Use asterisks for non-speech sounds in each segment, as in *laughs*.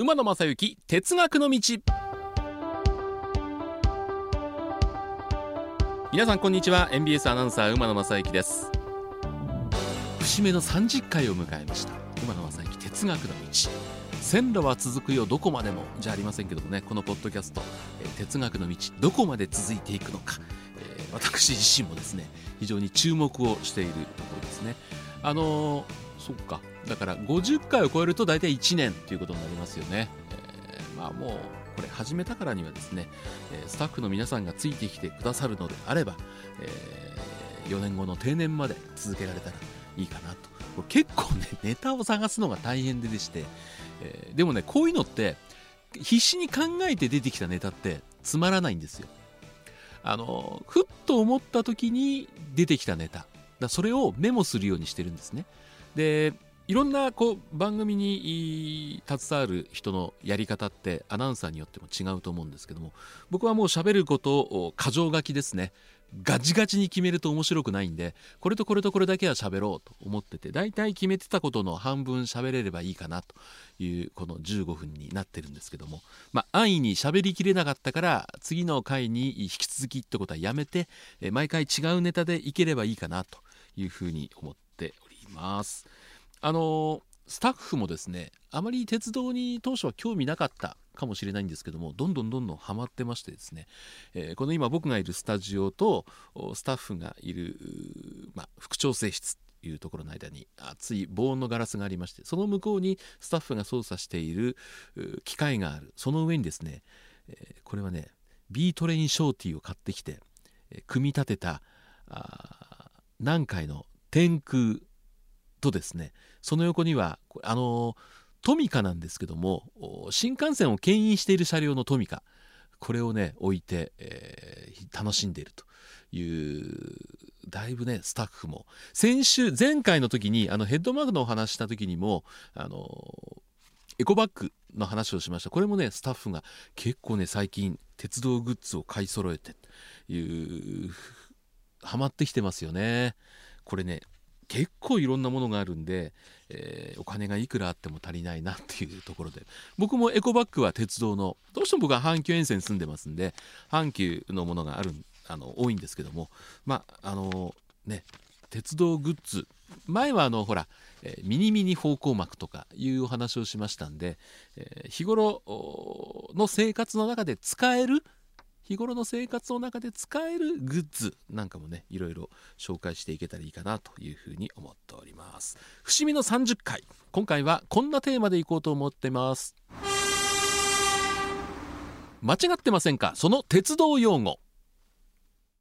馬野正幸哲学の道。皆さんこんにちは。NBS アナウンサー馬野正幸です。節目の30回を迎えました。馬野正幸哲学の道。線路は続くよどこまでも。じゃありませんけどもね。このポッドキャスト、えー哲学の道どこまで続いていくのか、えー私自身もですね非常に注目をしているところですね。あのーそっか。だから50回を超えると大体1年ということになりますよね、えーまあもうこれ始めたからにはですね、えスタッフの皆さんがついてきてくださるのであれば、え4年後の定年まで続けられたらいいかなと。これ結構ねネタを探すのが大変ででして、えーでもねこういうのって必死に考えて出てきたネタってつまらないんですよ。あのふっと思った時に出てきたネタ。だそれをメモするようにしてるんですね。でいろんなこう番組に携わる人のやり方ってアナウンサーによっても違うと思うんですけども僕はもう喋ることを箇条書きですね。ガチガチに決めると面白くないんでこれとこれとこれだけは喋ろうと思ってて大体決めてたことの半分喋れればいいかなというこの15分になってるんですけどもまあ安易に喋りきれなかったから次の回に引き続きってことはやめて毎回違うネタでいければいいかなというふうに思ってます。あのスタッフもですねあまり鉄道に当初は興味なかったかもしれないんですけどもどんどんどんどんハマってましてですね、えーこの今僕がいるスタジオとスタッフがいる、まあ、副調整室というところの間に厚い防音のガラスがありましてその向こうにスタッフが操作している機械があるその上にですね、えーこれはね B トレインショーティーを買ってきて、えー組み立てたあー何回の天空とですねその横にはあのトミカなんですけども新幹線を牽引している車両のトミカこれをね置いて、えー楽しんでいるというだいぶねスタッフも。先週前回の時にあのヘッドマグのお話した時にもあのエコバッグの話をしました。これもねスタッフが結構ね最近鉄道グッズを買い揃えていうハマってきてますよね。これね結構いろんなものがあるんで、えーお金がいくらあっても足りないなっていうところで。僕もエコバッグは鉄道のどうしても僕は阪急沿線に住んでますんで阪急のものがあるあの多いんですけどもまああのね鉄道グッズ。前はあのほら、えーミニミニ方向幕とかいうお話をしましたんで、えー日頃の生活の中で使える日頃の生活の中で使えるグッズなんかもねいろいろ紹介していけたらいいかなというふうに思っております。節目の30回。今回はこんなテーマでいこうと思ってます。間違ってませんか？その鉄道用語。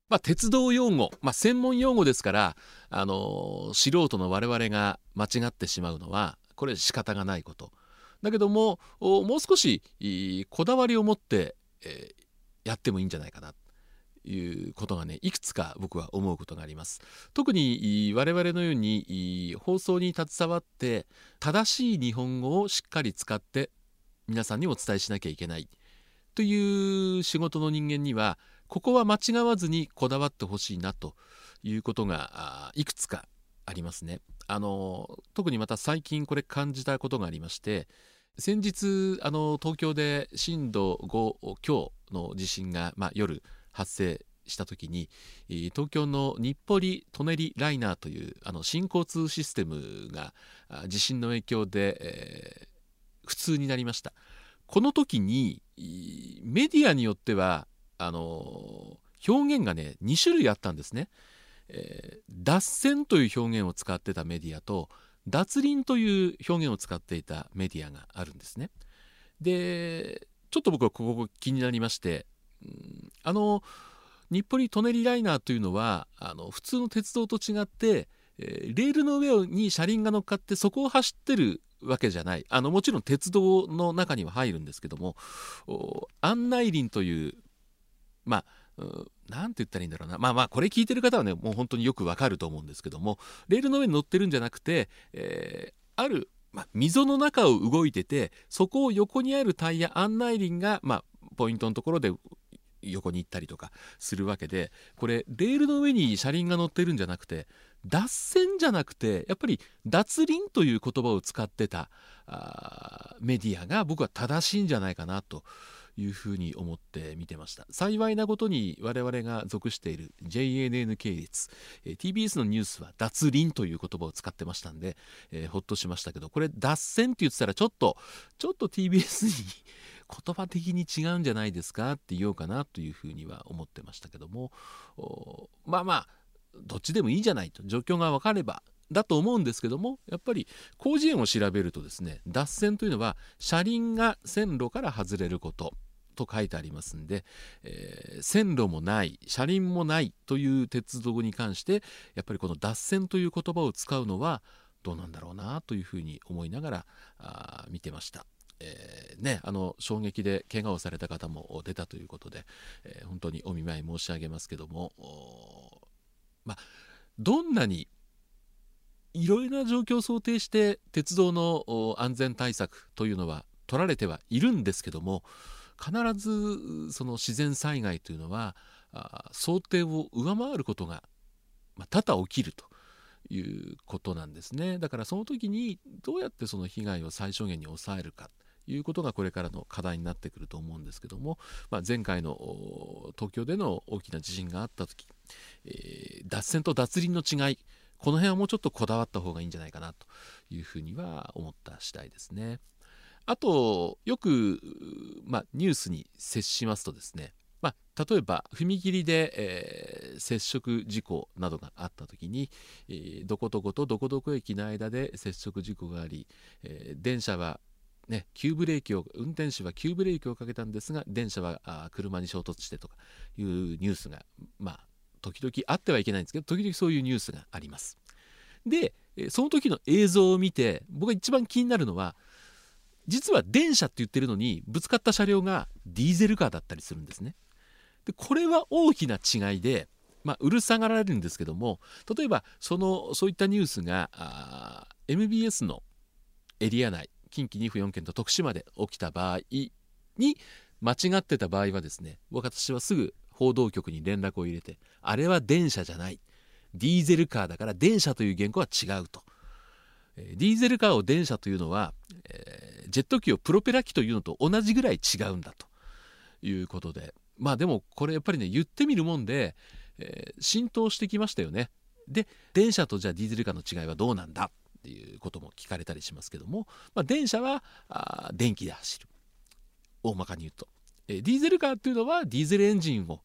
まあ、鉄道用語、まあ、専門用語ですから、あのー素人の我々が間違ってしまうのはこれ仕方がないこと。だけどももう少しこだわりを持って、えーやってもいいんじゃないかなということがねいくつか僕は思うことがあります特に我々のように放送に携わって正しい日本語をしっかり使って皆さんにお伝えしなきゃいけないという仕事の人間にはここは間違わずにこだわってほしいなということがいくつかありますね。あの特にまた最近これ感じたことがありまして先日あの東京で震度5強の地震が、まあ、夜発生した時に東京の日暮里・舎人ライナーというあの新交通システムが地震の影響で、えー不通になりました。この時にメディアによってはあの表現がね2種類あったんですね。えー脱線という表現を使ってたメディアと脱輪という表現を使っていたメディアがあるんですね。でちょっと僕はここ気になりましてうんあの日暮里・舎人ライナーというのはあの普通の鉄道と違って、えーレールの上に車輪が乗っかってそこを走ってるわけじゃないあのもちろん鉄道の中には入るんですけども案内輪というまあうんなんて言ったらいいんだろうな。まあまあこれ聞いてる方はねもう本当によくわかると思うんですけどもレールの上に乗ってるんじゃなくて、えーある、まあ、溝の中を動いててそこを横にあるタイヤ案内輪が、まあ、ポイントのところで横に行ったりとかするわけでこれレールの上に車輪が乗ってるんじゃなくて脱線じゃなくてやっぱり脱輪という言葉を使ってたあメディアが僕は正しいんじゃないかなというふうに思って見てました。幸いなことに我々が属している JNN 系列、え、TBS のニュースは脱輪という言葉を使ってましたんで、えー、ほっとしましたけどこれ脱線って言ってたらちょっとちょっと TBS に言葉的に違うんじゃないですかって言おうかなというふうには思ってましたけどもまあまあどっちでもいいじゃないと。状況が分かればだと思うんですけどもやっぱり広辞苑を調べるとですね脱線というのは車輪が線路から外れること。と書いてありますんで、えー、線路もない車輪もないという鉄道に関してやっぱりこの脱線という言葉を使うのはどうなんだろうなというふうに思いながらあ見てました。えー、ね、あの衝撃で怪我をされた方も出たということで、えー、本当にお見舞い申し上げますけどもまあ、どんなにいろいろな状況を想定して鉄道の安全対策というのは取られてはいるんですけども必ずその自然災害というのは想定を上回ることが、ま、多々起きるということなんですねだからその時にどうやってその被害を最小限に抑えるかということがこれからの課題になってくると思うんですけども、まあ、前回の東京での大きな地震があった時、えー、脱線と脱輪の違いこの辺はもうちょっとこだわった方がいいんじゃないかなというふうには思った次第ですね。あとよく、まあ、ニュースに接しますとですねまあ、例えば踏切で、えー、接触事故などがあった時に、えー、どこどことどこどこ駅の間で接触事故があり、えー、電車はね、急ブレーキを運転手は急ブレーキをかけたんですが電車はあ車に衝突してとかいうニュースがまあ時々あってはいけないんですけど時々そういうニュースがあります。でその時の映像を見て僕が一番気になるのは実は電車って言ってるのにぶつかった車両がディーゼルカーだったりするんですね。でこれは大きな違いで、まあ、うるさがられるんですけども例えばそのそういったニュースが MBS のエリア内近畿2府4県と徳島で起きた場合に間違ってた場合はですね私はすぐ報道局に連絡を入れてあれは電車じゃないディーゼルカーだから電車という言語は違うとディーゼルカーを電車というのは、えー、ジェット機をプロペラ機というのと同じぐらい違うんだと。いうことで。まあでもこれやっぱりね言ってみるもんで、えー、浸透してきましたよね。で電車とじゃあディーゼルカーの違いはどうなんだ？っていうことも聞かれたりしますけども、まあ、電車はあ電気で走る。大まかに言うと、えー、ディーゼルカーっていうのはディーゼルエンジンを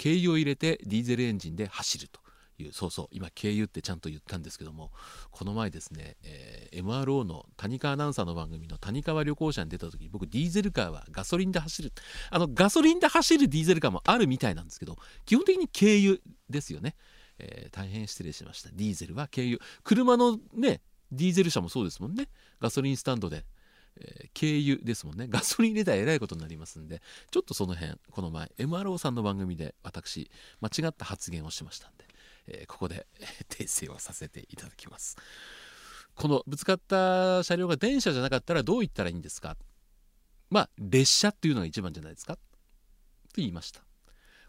軽油を入れてディーゼルエンジンで走ると。いうそうそう今軽油ってちゃんと言ったんですけどもこの前ですね、えー、MRO の谷川アナウンサーの番組の谷川旅行者に出た時僕ディーゼルカーはガソリンで走るあのガソリンで走るディーゼルカーもあるみたいなんですけど基本的に軽油ですよね。えー、大変失礼しました。ディーゼルは軽油車のねディーゼル車もそうですもんね。ガソリンスタンドで、えー、軽油ですもんね。ガソリン入れたらえらいことになりますんでちょっとその辺この前 MRO さんの番組で私間違った発言をしましたんで、えー、ここで *laughs* 訂正をさせていただきます。このぶつかった車両が電車じゃなかったらどう言ったらいいんですか？まあ列車っていうのが一番じゃないですか？と言いました。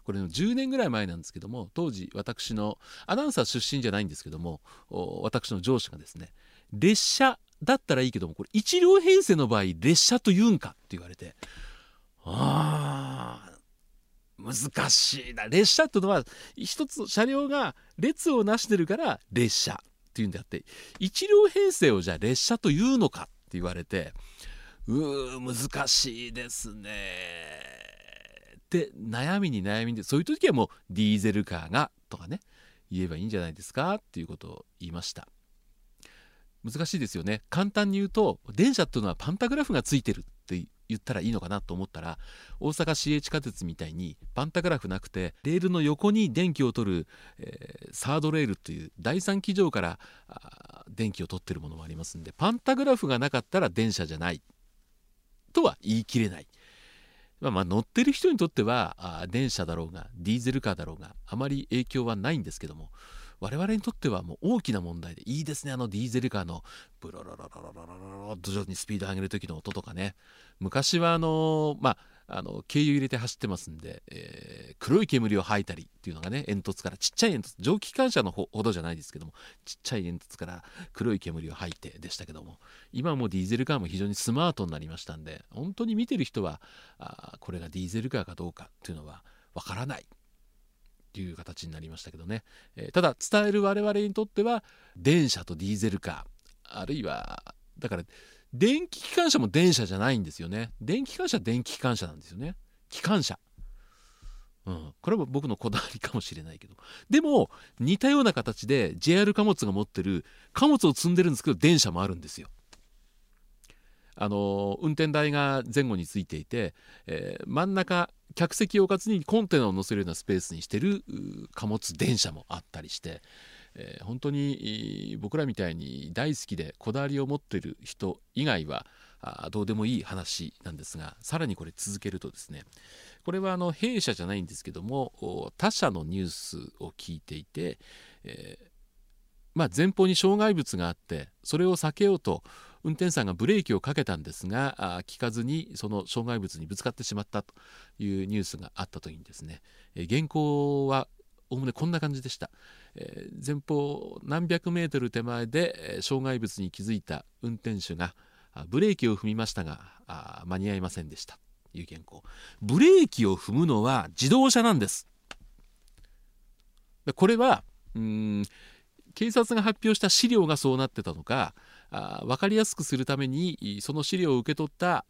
これの10年ぐらい前なんですけども当時私のアナウンサー出身じゃないんですけども私の上司がですね列車だったらいいけどもこれ1両編成の場合列車と言うんかって言われてああ難しいな。列車っていうのは一つ車両が列をなしてるから列車っていうんであって1両編成をじゃあ列車というのかって言われてうー難しいですね。って悩みに悩みでそういう時はもうディーゼルカーがとかね言えばいいんじゃないですかっていうことを言いました。難しいですよね。簡単に言うと電車っていうのはパンタグラフがついてるって言ったらいいのかなと思ったら大阪市営地下鉄みたいにパンタグラフなくてレールの横に電気を取る、えー、サードレールという第三機場から電気を取ってるものもありますんでパンタグラフがなかったら電車じゃない。とは言い切れない。まあ、まあ乗ってる人にとってはあ電車だろうがディーゼルカーだろうがあまり影響はないんですけども。我々にとってはもう大きな問題でいいですね。あのディーゼルカーのブロロロロロロロロと徐々にスピード上げる時の音とかね昔はあのまああの軽油入れて走ってますんで、えー、黒い煙を吐いたりっていうのがね煙突からちっちゃい煙突蒸気機関車のほどじゃないですけどもちっちゃい煙突から黒い煙を吐いてでしたけども今もディーゼルカーも非常にスマートになりましたんで本当に見てる人はあこれがディーゼルカーかどうかっていうのはわからないという形になりましたけどね、えー、ただ伝える我々にとっては電車とディーゼルカーあるいはだから電気機関車も電車じゃないんですよね。電気機関車は電気機関車なんですよね。機関車。うん、これは僕のこだわりかもしれないけど。でも似たような形で JR 貨物が持ってる貨物を積んでるんですけど電車もあるんですよ。あの運転台が前後についていて、えー、真ん中客席をかつにコンテナを載せるようなスペースにしてる貨物電車もあったりして、えー、本当に僕らみたいに大好きでこだわりを持ってる人以外はあどうでもいい話なんですがさらにこれ続けるとですねこれはあの弊社じゃないんですけども他社のニュースを聞いていて、えー、まあ、前方に障害物があってそれを避けようと運転手さんがブレーキをかけたんですが効かずにその障害物にぶつかってしまったというニュースがあった時にですね、えー、原稿はおおむねこんな感じでした、えー、前方何百メートル手前で障害物に気づいた運転手がブレーキを踏みましたが間に合いませんでしたという原稿。ブレーキを踏むのは自動車なんです。これはうん警察が発表した資料がそうなってたのかあ分かりやすくするためにその資料を受け取った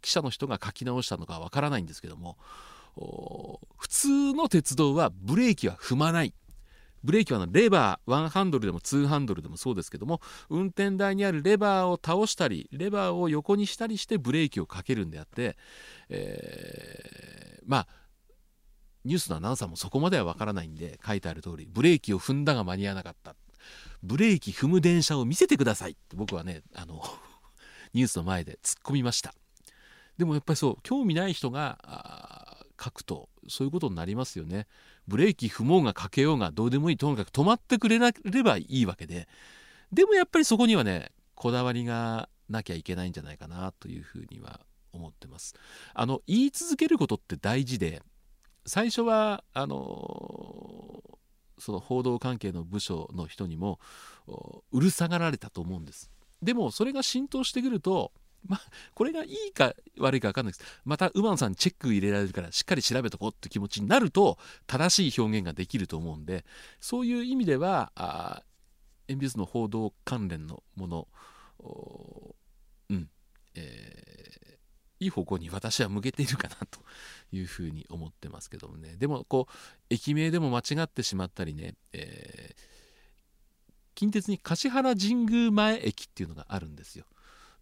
記者の人が書き直したのかわからないんですけども普通の鉄道はブレーキは踏まない。ブレーキはレバーワンハンドルでもツーハンドルでもそうですけども運転台にあるレバーを倒したりレバーを横にしたりしてブレーキをかけるんであって、えー、まあニュースのアナウンサーもそこまではわからないんで書いてある通りブレーキを踏んだが間に合わなかった。ブレーキ踏む電車を見せてくださいって僕はねあの *laughs* ニュースの前で突っ込みました。でもやっぱりそう興味ない人が書くとそういうことになりますよね。ブレーキ踏もうがかけようがどうでもいいとにかく止まってくれなればいいわけで。でもやっぱりそこにはねこだわりがなきゃいけないんじゃないかなというふうには思ってます。あの言い続けることって大事で最初はあのその報道関係の部署の人にもうるさがられたと思うんです。でもそれが浸透してくるとまあ、これがいいか悪いか分かんないです。また馬野さんチェック入れられるからしっかり調べとこうって気持ちになると正しい表現ができると思うんでそういう意味ではあ NBS の報道関連のものうん、えー、いい方向に私は向けているかなというふうに思ってますけどもね。でもこう駅名でも間違ってしまったりね、えー、近鉄に橿原神宮前駅っていうのがあるんですよ。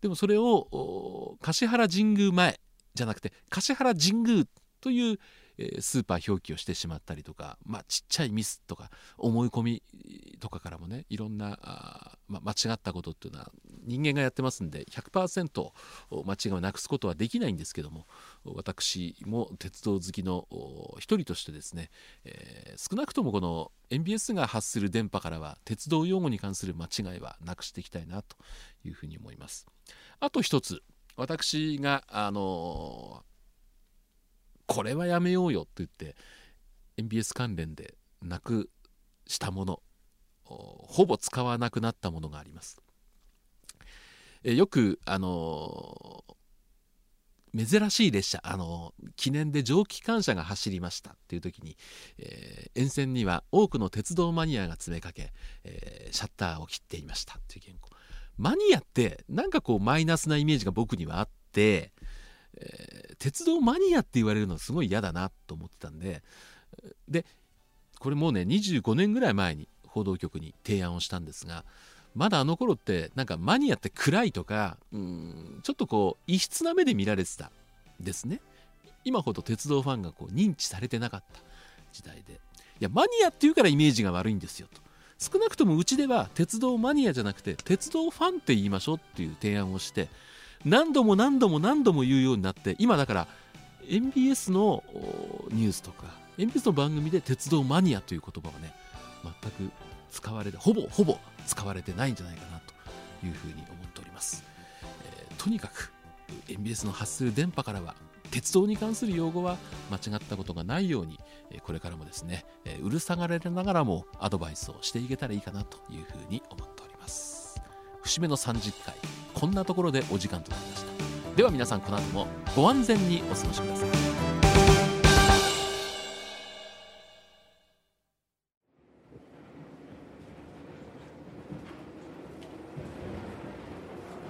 でもそれを橿原神宮前じゃなくて橿原神宮というえスーパー表記をしてしまったりとか、まあ、ちっちゃいミスとか思い込みとかからもねいろんなあ、まあ、間違ったことっていうのは人間がやってますんで100%間違いをなくすことはできないんですけども私も鉄道好きの一人としてですね、えー、少なくともこの MBS が発する電波からは鉄道用語に関する間違いはなくしていきたいなというふうに思います。あと一つ私があのこれはやめようよって言って MBS 関連でなくしたものほぼ使わなくなったものがあります。えよくあの珍しい列車あの記念で蒸気機関車が走りましたっていう時に、えー、沿線には多くの鉄道マニアが詰めかけ、えー、シャッターを切っていましたっていう原稿。マニアってなんかこうマイナスなイメージが僕にはあってえー、鉄道マニアって言われるのすごい嫌だなと思ってたんででこれもうね25年ぐらい前に報道局に提案をしたんですがまだあの頃ってなんかマニアって暗いとかうん。ちょっとこう異質な目で見られてたですね。今ほど鉄道ファンがこう認知されてなかった時代で。いやマニアっていうからイメージが悪いんですよと。少なくともうちでは鉄道マニアじゃなくて鉄道ファンって言いましょうっていう提案をして何度も何度も何度も言うようになって今だから MBS のニュースとか MBS の番組で鉄道マニアという言葉はね全く使われてほぼほぼ使われてないんじゃないかなというふうに思っております、えー、とにかく MBS の発する電波からは鉄道に関する用語は間違ったことがないようにこれからもですねうるさがられながらもアドバイスをしていけたらいいかなというふうに思っております。節目の30回こんなところでお時間となりました。では皆さんこの後もご安全にお過ごしください。